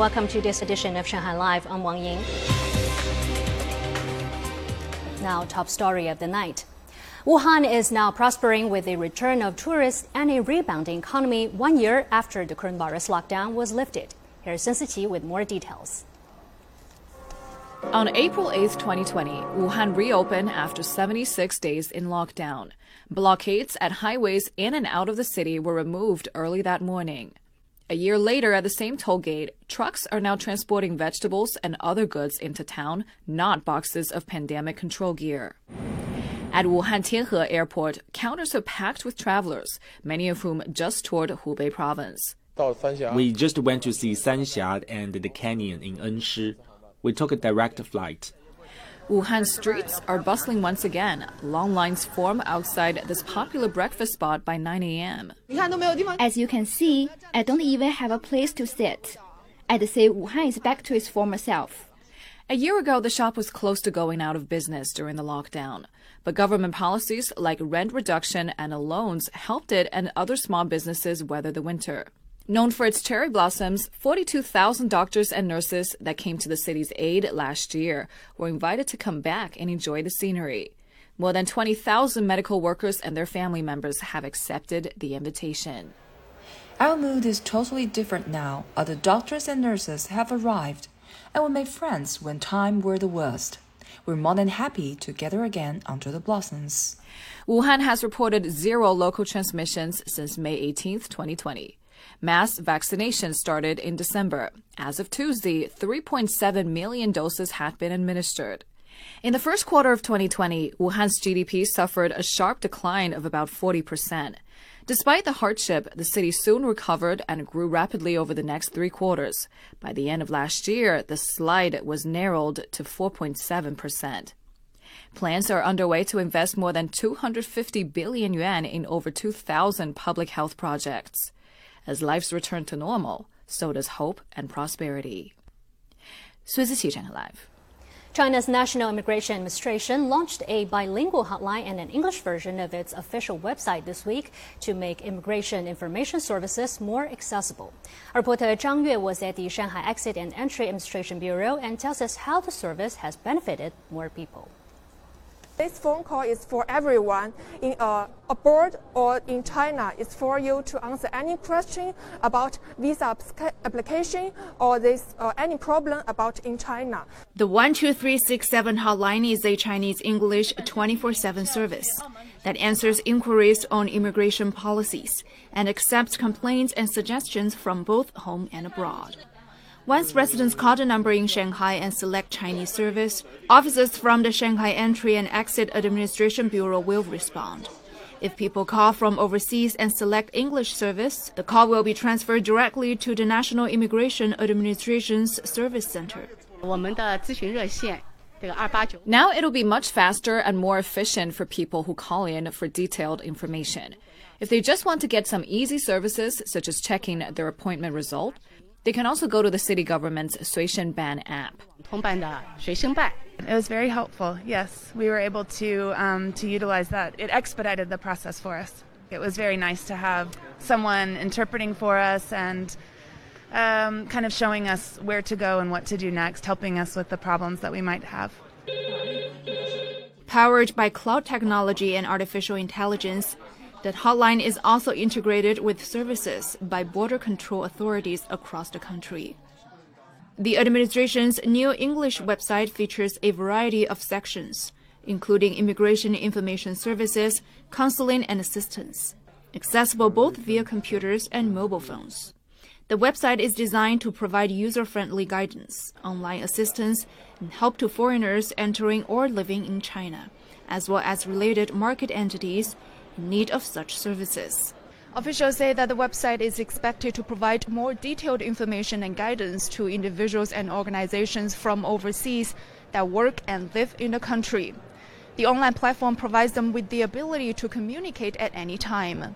Welcome to this edition of Shanghai Live. I'm Wang Ying. Now, top story of the night. Wuhan is now prospering with the return of tourists and a rebounding economy one year after the coronavirus lockdown was lifted. Here's Sun Siqi with more details. On April 8, 2020, Wuhan reopened after 76 days in lockdown. Blockades at highways in and out of the city were removed early that morning. A year later, at the same toll gate, trucks are now transporting vegetables and other goods into town, not boxes of pandemic control gear. At Wuhan Tianhe Airport, counters are packed with travelers, many of whom just toured Hubei province. We just went to see Sanxia and the canyon in Enshi. We took a direct flight. Wuhan streets are bustling once again. Long lines form outside this popular breakfast spot by 9 a.m. As you can see, I don't even have a place to sit. I'd say Wuhan is back to its former self. A year ago, the shop was close to going out of business during the lockdown. But government policies like rent reduction and loans helped it and other small businesses weather the winter. Known for its cherry blossoms, 42,000 doctors and nurses that came to the city's aid last year were invited to come back and enjoy the scenery. More than 20,000 medical workers and their family members have accepted the invitation. Our mood is totally different now. Other doctors and nurses have arrived, and we made friends when time were the worst. We're more than happy to gather again under the blossoms. Wuhan has reported zero local transmissions since May 18, 2020. Mass vaccination started in December. As of Tuesday, 3.7 million doses had been administered. In the first quarter of 2020, Wuhan's GDP suffered a sharp decline of about 40%. Despite the hardship, the city soon recovered and grew rapidly over the next three quarters. By the end of last year, the slide was narrowed to 4.7%. Plans are underway to invest more than 250 billion yuan in over 2,000 public health projects. As life's return to normal, so does hope and prosperity. Live. China's National Immigration Administration launched a bilingual hotline and an English version of its official website this week to make immigration information services more accessible. Our reporter Zhang Yue was at the Shanghai Exit and Entry Administration Bureau and tells us how the service has benefited more people. This phone call is for everyone in uh, abroad or in China. It's for you to answer any question about visa application or this uh, any problem about in China. The 12367 hotline is a Chinese English 24/7 service that answers inquiries on immigration policies and accepts complaints and suggestions from both home and abroad. Once residents call the number in Shanghai and select Chinese service, officers from the Shanghai Entry and Exit Administration Bureau will respond. If people call from overseas and select English service, the call will be transferred directly to the National Immigration Administration's Service Center. Now it'll be much faster and more efficient for people who call in for detailed information. If they just want to get some easy services, such as checking their appointment result, they can also go to the city government's Ban app. It was very helpful. Yes, we were able to um, to utilize that. It expedited the process for us. It was very nice to have someone interpreting for us and um, kind of showing us where to go and what to do next, helping us with the problems that we might have. Powered by cloud technology and artificial intelligence, the hotline is also integrated with services by border control authorities across the country. The administration's new English website features a variety of sections, including immigration information services, counseling, and assistance, accessible both via computers and mobile phones. The website is designed to provide user friendly guidance, online assistance, and help to foreigners entering or living in China, as well as related market entities in need of such services. Officials say that the website is expected to provide more detailed information and guidance to individuals and organizations from overseas that work and live in the country. The online platform provides them with the ability to communicate at any time.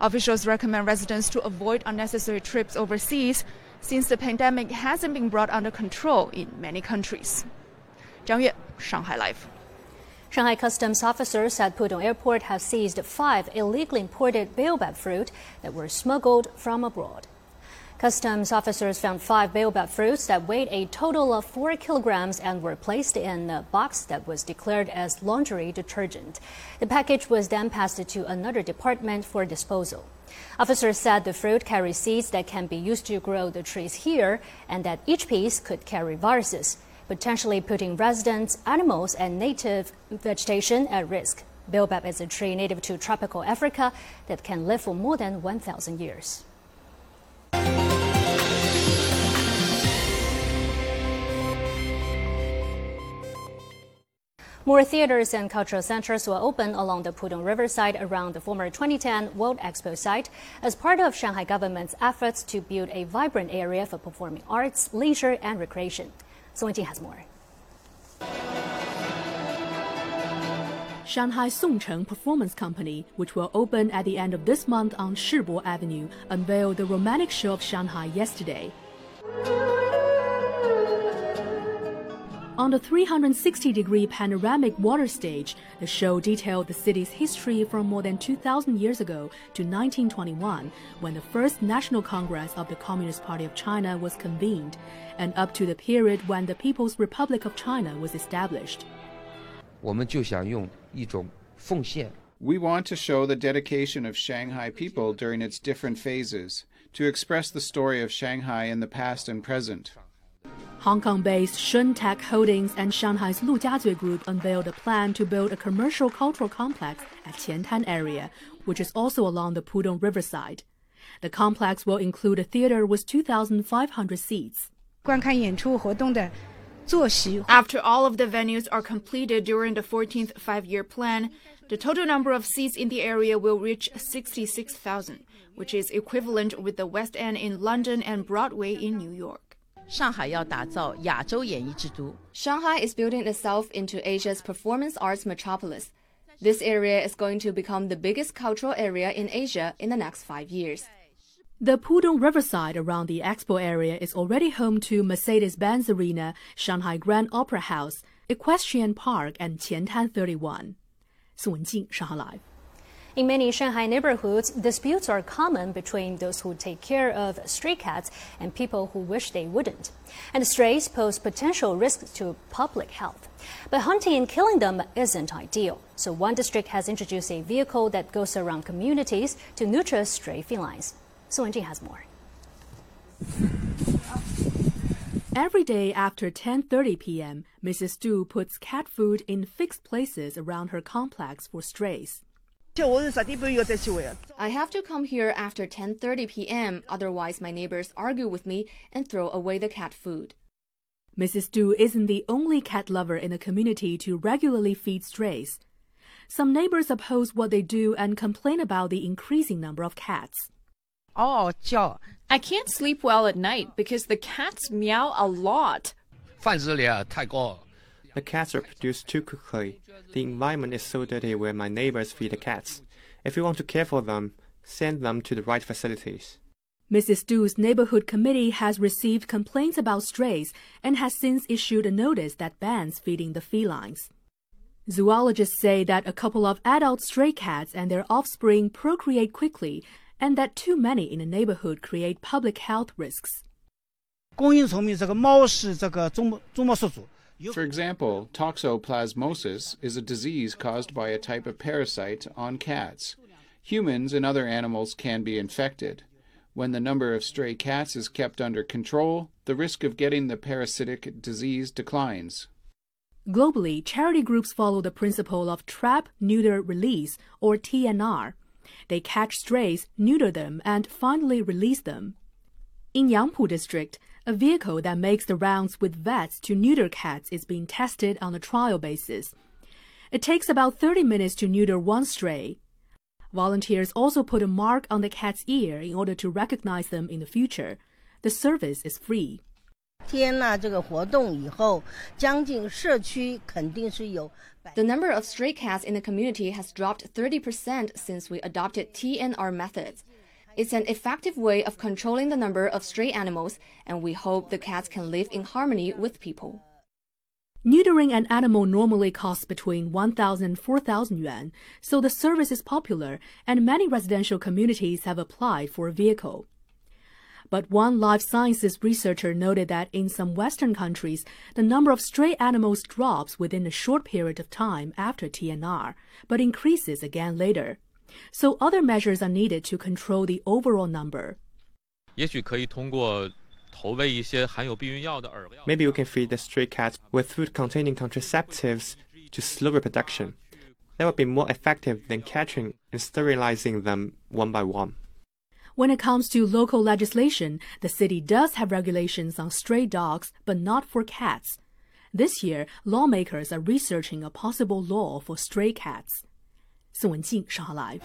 Officials recommend residents to avoid unnecessary trips overseas since the pandemic hasn't been brought under control in many countries. Zhang Yue, Shanghai Live. Shanghai customs officers at Pudong Airport have seized five illegally imported baobab fruit that were smuggled from abroad. Customs officers found five baobab fruits that weighed a total of four kilograms and were placed in a box that was declared as laundry detergent. The package was then passed to another department for disposal. Officers said the fruit carries seeds that can be used to grow the trees here and that each piece could carry viruses, potentially putting residents, animals, and native vegetation at risk. Baobab is a tree native to tropical Africa that can live for more than 1,000 years. More theaters and cultural centers will open along the Pudong Riverside around the former 2010 World Expo site as part of Shanghai government's efforts to build a vibrant area for performing arts, leisure, and recreation. Song has more. Shanghai Songcheng Performance Company, which will open at the end of this month on Shibo Avenue, unveiled the Romantic Show of Shanghai yesterday. On the 360 degree panoramic water stage, the show detailed the city's history from more than 2,000 years ago to 1921, when the first National Congress of the Communist Party of China was convened, and up to the period when the People's Republic of China was established. We want to show the dedication of Shanghai people during its different phases, to express the story of Shanghai in the past and present. Hong Kong based Shun Tak Holdings and Shanghai's Lujiazui Group unveiled a plan to build a commercial cultural complex at Qiantan area, which is also along the Pudong Riverside. The complex will include a theater with 2,500 seats. After all of the venues are completed during the 14th five year plan, the total number of seats in the area will reach 66,000, which is equivalent with the West End in London and Broadway in New York. Shanghai is building itself into Asia's performance arts metropolis. This area is going to become the biggest cultural area in Asia in the next five years. The Pudong Riverside around the expo area is already home to Mercedes-Benz Arena, Shanghai Grand Opera House, Equestrian Park, and Qiantan 31. Sun Wenjing, Shanghai Live. In many Shanghai neighborhoods, disputes are common between those who take care of stray cats and people who wish they wouldn't. And strays pose potential risks to public health. But hunting and killing them isn't ideal. So one district has introduced a vehicle that goes around communities to neuter stray felines. Song Wenjing has more. Every day after 10:30 p.m., Mrs. Du puts cat food in fixed places around her complex for strays. I have to come here after 10:30 p.m. otherwise my neighbors argue with me and throw away the cat food. Mrs. Du isn't the only cat lover in the community to regularly feed strays. Some neighbors oppose what they do and complain about the increasing number of cats. Oh, I can't sleep well at night because the cats meow a lot. The cats are produced too quickly. The environment is so dirty where my neighbors feed the cats. If you want to care for them, send them to the right facilities. Mrs. Du's neighborhood committee has received complaints about strays and has since issued a notice that bans feeding the felines. Zoologists say that a couple of adult stray cats and their offspring procreate quickly and that too many in the neighborhood create public health risks. 供应层面，这个猫是这个中中猫宿主。 for example, toxoplasmosis is a disease caused by a type of parasite on cats. Humans and other animals can be infected. When the number of stray cats is kept under control, the risk of getting the parasitic disease declines. Globally, charity groups follow the principle of trap, neuter, release, or TNR. They catch strays, neuter them, and finally release them. In Yangpu District, a vehicle that makes the rounds with vets to neuter cats is being tested on a trial basis. It takes about 30 minutes to neuter one stray. Volunteers also put a mark on the cat's ear in order to recognize them in the future. The service is free. The number of stray cats in the community has dropped 30% since we adopted TNR methods. It's an effective way of controlling the number of stray animals, and we hope the cats can live in harmony with people. Neutering an animal normally costs between 1,000 and 4,000 yuan, so the service is popular, and many residential communities have applied for a vehicle. But one life sciences researcher noted that in some Western countries, the number of stray animals drops within a short period of time after TNR, but increases again later. So other measures are needed to control the overall number. Maybe we can feed the stray cats with food containing contraceptives to slow reproduction. That would be more effective than catching and sterilizing them one by one. When it comes to local legislation, the city does have regulations on stray dogs, but not for cats. This year, lawmakers are researching a possible law for stray cats. 宋文静，上好 Live。